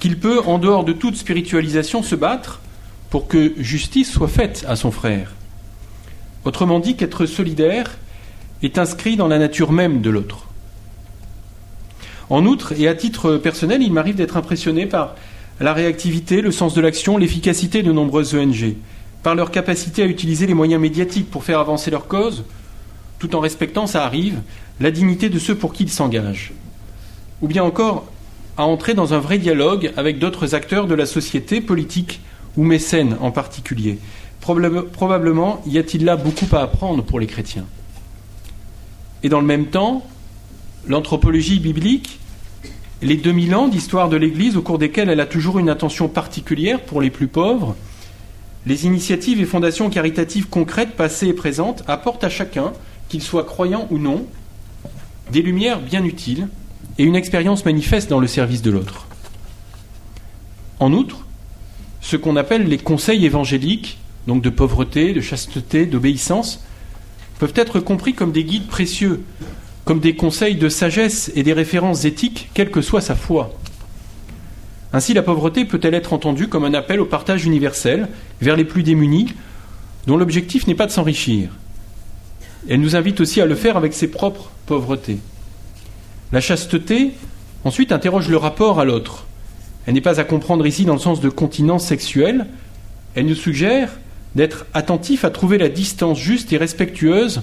qu'il peut, en dehors de toute spiritualisation, se battre pour que justice soit faite à son frère. Autrement dit, qu'être solidaire est inscrit dans la nature même de l'autre. En outre, et à titre personnel, il m'arrive d'être impressionné par la réactivité, le sens de l'action, l'efficacité de nombreuses ONG, par leur capacité à utiliser les moyens médiatiques pour faire avancer leur cause, tout en respectant, ça arrive, la dignité de ceux pour qui ils s'engagent. Ou bien encore à entrer dans un vrai dialogue avec d'autres acteurs de la société, politique ou mécènes en particulier. Probablement y a-t-il là beaucoup à apprendre pour les chrétiens. Et dans le même temps, l'anthropologie biblique, les 2000 ans d'histoire de l'Église au cours desquels elle a toujours une attention particulière pour les plus pauvres, les initiatives et fondations caritatives concrètes passées et présentes apportent à chacun, qu'il soit croyant ou non, des lumières bien utiles et une expérience manifeste dans le service de l'autre. En outre, ce qu'on appelle les conseils évangéliques, donc de pauvreté, de chasteté, d'obéissance, peuvent être compris comme des guides précieux, comme des conseils de sagesse et des références éthiques, quelle que soit sa foi. Ainsi, la pauvreté peut-elle être entendue comme un appel au partage universel vers les plus démunis, dont l'objectif n'est pas de s'enrichir. Elle nous invite aussi à le faire avec ses propres pauvretés. La chasteté, ensuite, interroge le rapport à l'autre. Elle n'est pas à comprendre ici dans le sens de continence sexuelle. Elle nous suggère d'être attentif à trouver la distance juste et respectueuse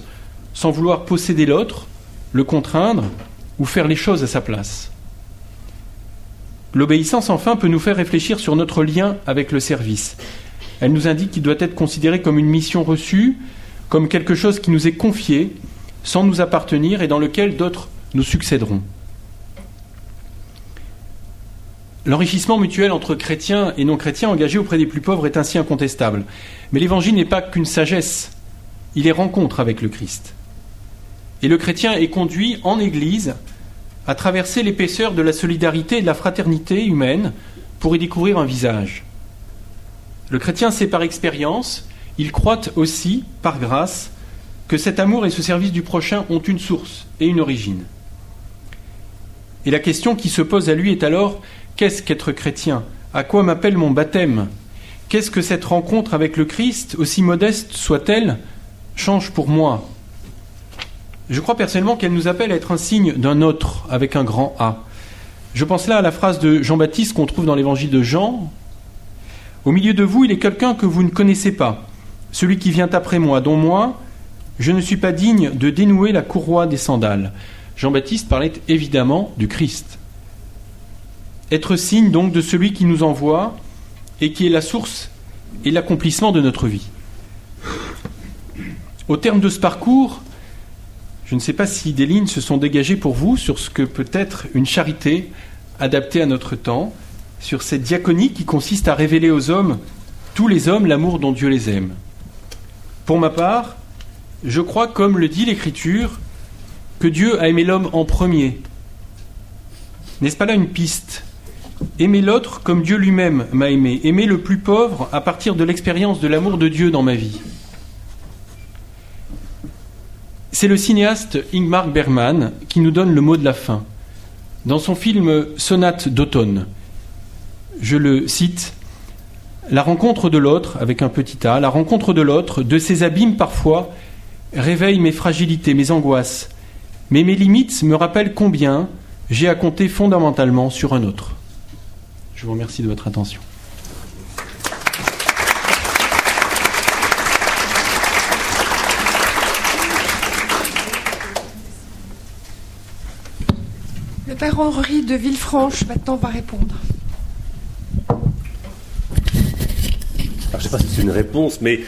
sans vouloir posséder l'autre, le contraindre ou faire les choses à sa place. L'obéissance, enfin, peut nous faire réfléchir sur notre lien avec le service. Elle nous indique qu'il doit être considéré comme une mission reçue, comme quelque chose qui nous est confié, sans nous appartenir et dans lequel d'autres nous succéderont. L'enrichissement mutuel entre chrétiens et non chrétiens engagés auprès des plus pauvres est ainsi incontestable. Mais l'évangile n'est pas qu'une sagesse, il est rencontre avec le Christ. Et le chrétien est conduit en Église à traverser l'épaisseur de la solidarité et de la fraternité humaine pour y découvrir un visage. Le chrétien sait par expérience, il croit aussi, par grâce, que cet amour et ce service du prochain ont une source et une origine. Et la question qui se pose à lui est alors qu'est-ce qu'être chrétien? À quoi m'appelle mon baptême? Qu'est-ce que cette rencontre avec le Christ, aussi modeste soit-elle, change pour moi? Je crois personnellement qu'elle nous appelle à être un signe d'un autre avec un grand A. Je pense là à la phrase de Jean-Baptiste qu'on trouve dans l'évangile de Jean. Au milieu de vous, il est quelqu'un que vous ne connaissez pas, celui qui vient après moi, dont moi, je ne suis pas digne de dénouer la courroie des sandales. Jean-Baptiste parlait évidemment du Christ. Être signe donc de celui qui nous envoie et qui est la source et l'accomplissement de notre vie. Au terme de ce parcours, je ne sais pas si des lignes se sont dégagées pour vous sur ce que peut être une charité adaptée à notre temps, sur cette diaconie qui consiste à révéler aux hommes, tous les hommes, l'amour dont Dieu les aime. Pour ma part, je crois, comme le dit l'Écriture, que Dieu a aimé l'homme en premier. N'est-ce pas là une piste? Aimer l'autre comme Dieu lui-même m'a aimé, aimer le plus pauvre à partir de l'expérience de l'amour de Dieu dans ma vie. C'est le cinéaste Ingmar Bergman qui nous donne le mot de la fin. Dans son film Sonate d'automne, je le cite la rencontre de l'autre, avec un petit a, la rencontre de l'autre, de ses abîmes parfois, réveille mes fragilités, mes angoisses, mais mes limites me rappellent combien j'ai à compter fondamentalement sur un autre. Je vous remercie de votre attention. Le père Henri de Villefranche maintenant va répondre. Je ne sais pas si c'est une réponse, mais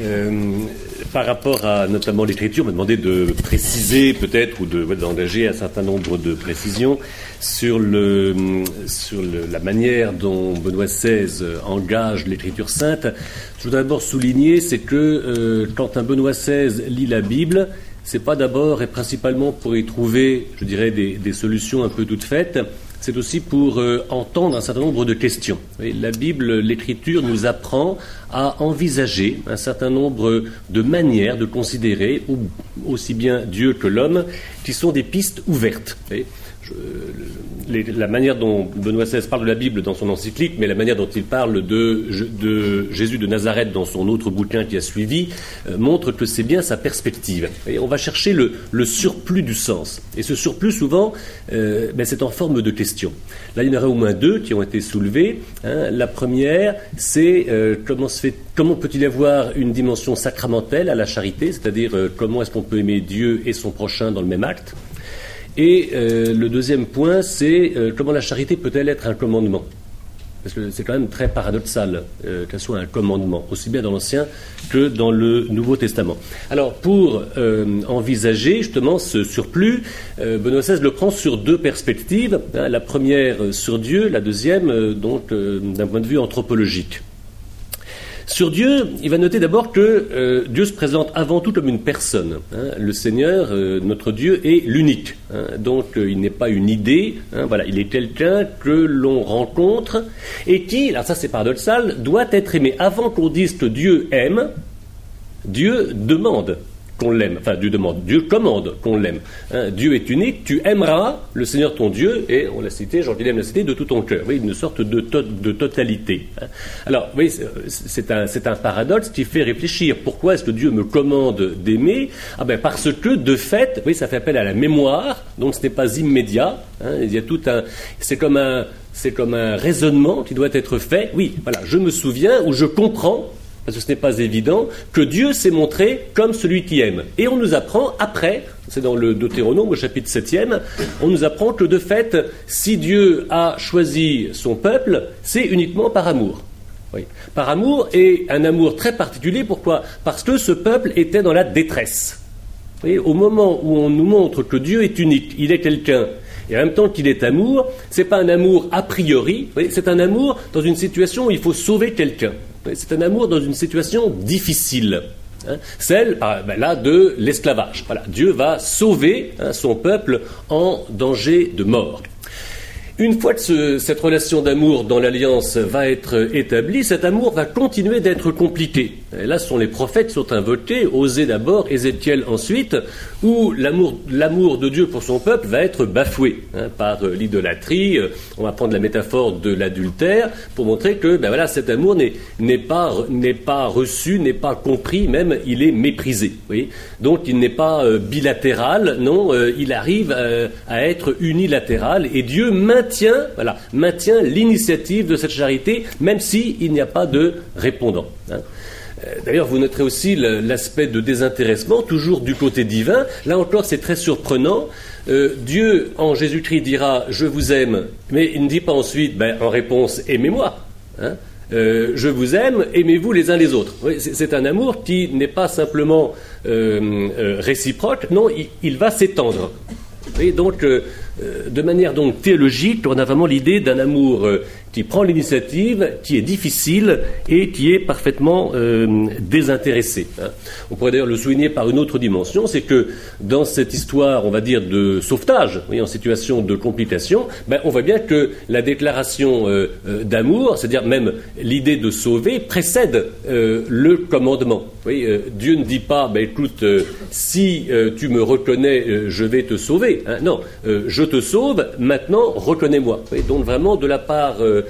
euh, par rapport à notamment l'écriture, on m'a demandé de préciser peut-être ou d'engager un certain nombre de précisions sur la manière dont Benoît XVI engage l'écriture sainte. Je voudrais d'abord souligner, c'est que euh, quand un Benoît XVI lit la Bible, c'est pas d'abord et principalement pour y trouver, je dirais, des, des solutions un peu toutes faites, c'est aussi pour euh, entendre un certain nombre de questions. la Bible, l'Écriture nous apprend à envisager un certain nombre de manières de considérer aussi bien Dieu que l'homme, qui sont des pistes ouvertes la manière dont Benoît XVI parle de la Bible dans son encyclique, mais la manière dont il parle de, Jésus de Nazareth dans son autre bouquin qui a suivi, euh, montre que c'est bien sa perspective. Et on va chercher le, surplus du sens. Et ce surplus, souvent, euh, ben, c'est en forme de question. Là, il y en aura au moins deux qui ont été soulevées. Hein. La première, c'est euh, comment peut-il y avoir une dimension sacramentelle à la charité, c'est-à-dire comment est-ce qu'on peut aimer Dieu et son prochain dans le même acte? Et euh, le deuxième point, c'est euh, comment la charité peut-elle être un commandement? Parce que c'est quand même très paradoxal euh, qu'elle soit un commandement, aussi bien dans l'Ancien que dans le Nouveau Testament. Alors, pour envisager justement ce surplus, Benoît XVI le prend sur deux perspectives. Hein, la première sur Dieu, la deuxième donc d'un point de vue anthropologique. Sur Dieu, il va noter d'abord que euh, Dieu se présente avant tout comme une personne. Hein. Le Seigneur, euh, notre Dieu, est l'unique. Hein. Donc euh, il n'est pas une idée, hein. il est quelqu'un que l'on rencontre et qui, alors ça c'est paradoxal, doit être aimé. Avant qu'on dise que Dieu aime, Dieu demande qu'on l'aime. Enfin, Dieu demande, Dieu commande qu'on l'aime. Hein, Dieu est unique, tu aimeras le Seigneur ton Dieu, et on l'a cité, Jean-Guilhem l'a cité, de tout ton cœur. Oui, une sorte de, de totalité. Hein. Alors, oui, c'est un, un, paradoxe qui fait réfléchir. Pourquoi est-ce que Dieu me commande d'aimer? Ah ben parce que, de fait, oui, ça fait appel à la mémoire, donc ce n'est pas immédiat. Hein, il y a tout un... C'est comme un... C'est comme un raisonnement qui doit être fait. Oui, voilà, je me souviens ou je comprends parce que ce n'est pas évident, que Dieu s'est montré comme celui qui aime. Et on nous apprend après, c'est dans le Deutéronome au chapitre 7e, on nous apprend que de fait, si Dieu a choisi son peuple, c'est uniquement par amour. Par amour et un amour très particulier. Pourquoi? Parce que ce peuple était dans la détresse. au moment où on nous montre que Dieu est unique, il est quelqu'un, et en même temps qu'il est amour, c'est pas un amour a priori, c'est un amour dans une situation où il faut sauver quelqu'un. C'est un amour dans une situation difficile. Hein. celle ben là de l'esclavage. Dieu va sauver hein, son peuple en danger de mort. Une fois que cette relation d'amour dans l'alliance va être établie, cet amour va continuer d'être compliqué. Là, sont les prophètes sont invoqués, Osée d'abord, Ézéchiel ensuite, où l'amour de Dieu pour son peuple va être bafoué hein, par euh, l'idolâtrie. Euh, on va prendre la métaphore de l'adultère pour montrer que ben voilà, cet amour n'est pas, reçu, n'est pas compris, même il est méprisé. Donc il n'est pas euh, bilatéral, non, il arrive à être unilatéral et Dieu voilà, maintient l'initiative de cette charité, même s'il n'y a pas de répondant. Hein. Euh, d'ailleurs, vous noterez aussi l'aspect de désintéressement, toujours du côté divin. Là encore, c'est très surprenant. Euh, Dieu, en Jésus-Christ, dira Je vous aime, mais il ne dit pas ensuite, ben, en réponse, aimez-moi. Hein. Euh, je vous aime, aimez-vous les uns les autres. c'est un amour qui n'est pas simplement réciproque, non, il va s'étendre. Et donc, de manière donc théologique, on a vraiment l'idée d'un amour euh, qui prend l'initiative, qui est difficile et qui est parfaitement désintéressé. Hein. On pourrait d'ailleurs le souligner par une autre dimension, c'est que dans cette histoire, on va dire, de sauvetage, en situation de complication, ben, on voit bien que la déclaration d'amour, c'est-à-dire même l'idée de sauver, précède le commandement. Dieu ne dit pas, ben, écoute, si tu me reconnais, je vais te sauver. Hein, non, euh, je sauve, maintenant reconnais-moi. Donc vraiment de la part euh,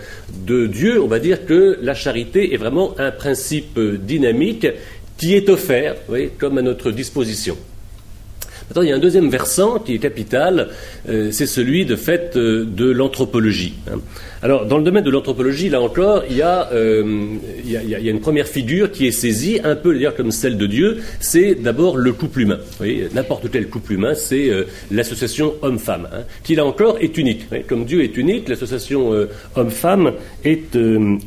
de Dieu, on va dire que la charité est vraiment un principe euh, dynamique qui est offert comme à notre disposition. Il y a un deuxième versant qui est capital, euh, c'est celui de fait euh, de l'anthropologie. Hein. Alors, dans le domaine de l'anthropologie, là encore, il y, a, une première figure qui est saisie, un peu d'ailleurs comme celle de Dieu, c'est d'abord le couple humain. N'importe quel couple humain, c'est l'association homme-femme, hein, qui là encore est unique. comme Dieu est unique, l'association homme-femme est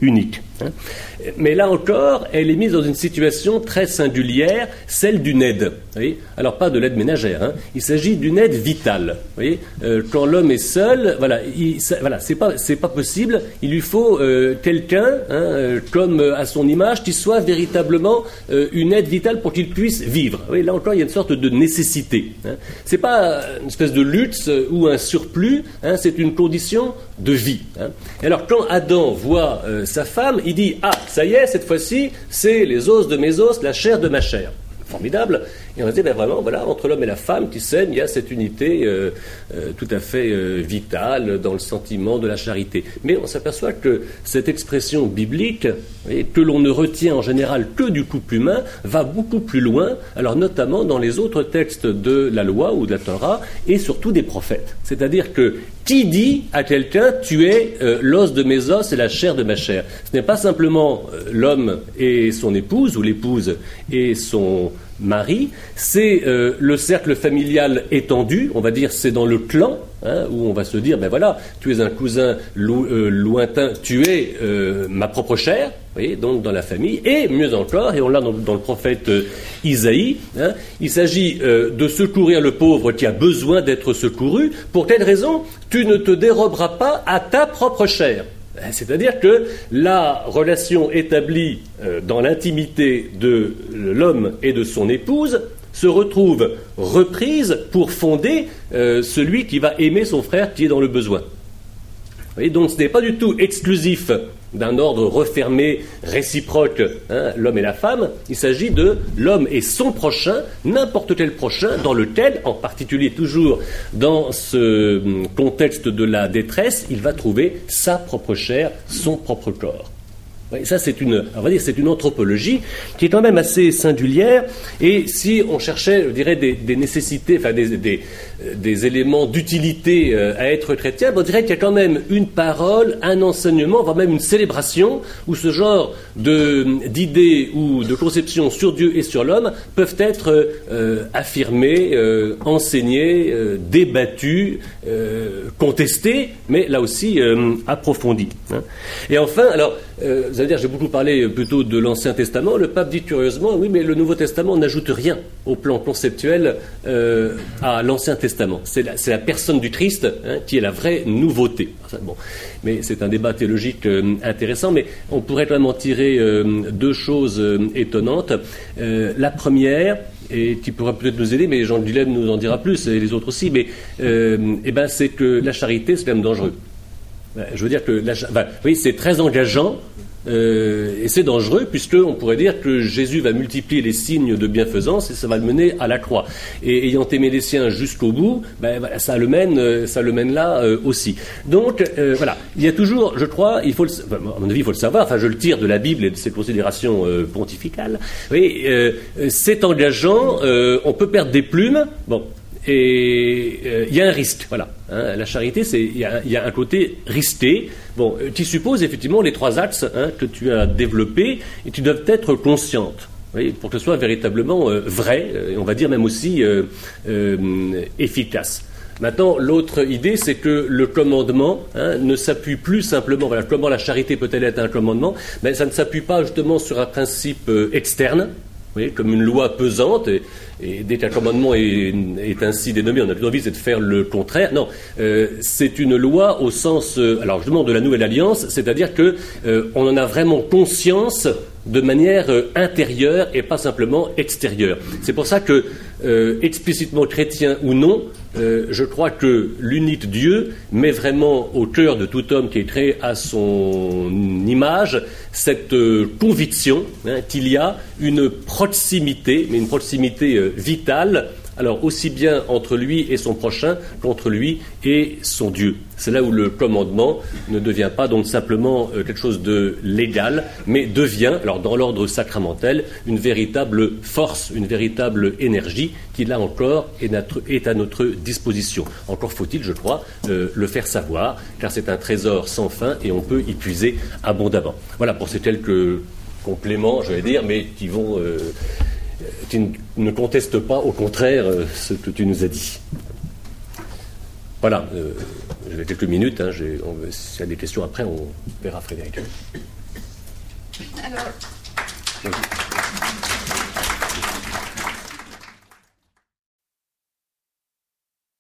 unique. Hein. Mais là encore, elle est mise dans une situation très singulière, celle d'une aide. Alors pas de l'aide ménagère, hein. il s'agit d'une aide vitale. Euh, quand l'homme est seul, voilà, il, voilà, c'est pas, pas possible. Il lui faut euh, quelqu'un, hein, euh, comme à son image, qui soit véritablement une aide vitale pour qu'il puisse vivre. là encore, il y a une sorte de nécessité. Hein. C'est pas une espèce de luxe ou un surplus, c'est une condition de vie. Et alors quand Adam voit sa femme, il dit ah ça y est, cette fois-ci, c'est les os de mes os, la chair de ma chair. Formidable. Et on se dit, ben vraiment, voilà, entre l'homme et la femme qui s'aiment, il y a cette unité euh, euh, tout à fait euh, vitale dans le sentiment de la charité. Mais on s'aperçoit que cette expression biblique, que l'on ne retient en général que du couple humain, va beaucoup plus loin, alors notamment dans les autres textes de la loi ou de la Torah, et surtout des prophètes. C'est-à-dire que qui dit à quelqu'un tu es l'os de mes os et la chair de ma chair Ce n'est pas simplement l'homme et son épouse ou l'épouse et son mari, c'est euh, le cercle familial étendu, on va dire c'est dans le clan, hein, où on va se dire, ben voilà, tu es un cousin lointain, tu es ma propre chair, voyez, donc dans la famille, et mieux encore, et on l'a dans, le prophète Isaïe, hein, il s'agit de secourir le pauvre qui a besoin d'être secouru, pour quelle raison tu ne te déroberas pas à ta propre chair. C'est-à-dire que la relation établie euh, dans l'intimité de l'homme et de son épouse se retrouve reprise pour fonder euh, celui qui va aimer son frère qui est dans le besoin. donc ce n'est pas du tout exclusif d'un ordre refermé, réciproque, hein, l'homme et la femme. Il s'agit de l'homme et son prochain, n'importe quel prochain, dans lequel, en particulier toujours dans ce hum, contexte de la détresse, il va trouver sa propre chair, son propre corps ça, c'est une, on va dire, c'est une anthropologie qui est quand même assez singulière. Et si on cherchait, je dirais, des, nécessités, enfin des, des, éléments d'utilité euh, à être chrétien, on dirait qu'il y a quand même une parole, un enseignement, voire même une célébration où ce genre d'idées ou de conceptions sur Dieu et sur l'homme peuvent être euh, affirmés, euh, enseignés, débattus, contestés, mais là aussi approfondis. Hein. Et enfin, alors, vous allez dire, j'ai beaucoup parlé plutôt de l'Ancien Testament. Le pape dit curieusement, oui, mais le Nouveau Testament n'ajoute rien au plan conceptuel euh, à l'Ancien Testament. C'est la, personne du Christ hein, qui est la vraie nouveauté. bon, mais c'est un débat théologique euh, intéressant, mais on pourrait quand même en tirer euh, deux choses étonnantes. la première, et qui pourra peut-être nous aider, mais Jean Dulaine nous en dira plus, et les autres aussi, mais eh ben, c'est que la charité, c'est quand même dangereux. Je veux dire que oui, c'est très engageant, euh, et c'est dangereux puisqu'on pourrait dire que Jésus va multiplier les signes de bienfaisance et ça va le mener à la croix. Et ayant aimé les siens jusqu'au bout, ben, ça, le mène, euh, ça le mène là euh, aussi. Donc voilà, il y a toujours, je crois, il faut à mon avis, il faut le savoir, enfin je le tire de la Bible et de ses considérations pontificales, oui, c'est engageant, on peut perdre des plumes, bon, et euh, il y a un risque. Voilà. Hein. la charité, il y, a un côté risqué. Bon, euh, qui suppose effectivement les trois axes hein, que tu as développés et qui doivent être conscientes. pour que ce soit véritablement euh, vrai, et on va dire même aussi efficace. Maintenant, l'autre idée, c'est que le commandement hein, ne s'appuie plus simplement, voilà, comment la charité peut-elle être un commandement Mais ça ne s'appuie pas justement sur un principe externe, comme une loi pesante, et, dès qu'un commandement est, ainsi dénommé, on a plutôt envie de faire le contraire. Non, euh, c'est une loi au sens, euh, alors je demande de la nouvelle alliance, c'est-à-dire que euh, en a vraiment conscience de manière intérieure et pas simplement extérieure. C'est pour ça que, explicitement chrétien ou non, euh, je crois que l'unique Dieu met vraiment au cœur de tout homme qui est créé à son image cette euh, conviction hein, qu'il y a une proximité, mais une proximité euh, vitale alors aussi bien entre lui et son prochain qu'entre lui et son Dieu. C'est là où le commandement ne devient pas donc simplement euh, quelque chose de légal, mais devient, alors dans l'ordre sacramentel, une véritable force, une véritable énergie qui là encore est, à notre disposition. Encore faut-il, je crois, euh, le faire savoir, car c'est un trésor sans fin et on peut y puiser abondamment. Voilà pour ces quelques compléments, je vais dire, mais qui vont euh, tu ne contestes pas, au contraire, euh, ce que tu nous as dit. Voilà, euh, j'ai quelques minutes. Hein, S'il y a des questions après, on verra Frédéric. Alors.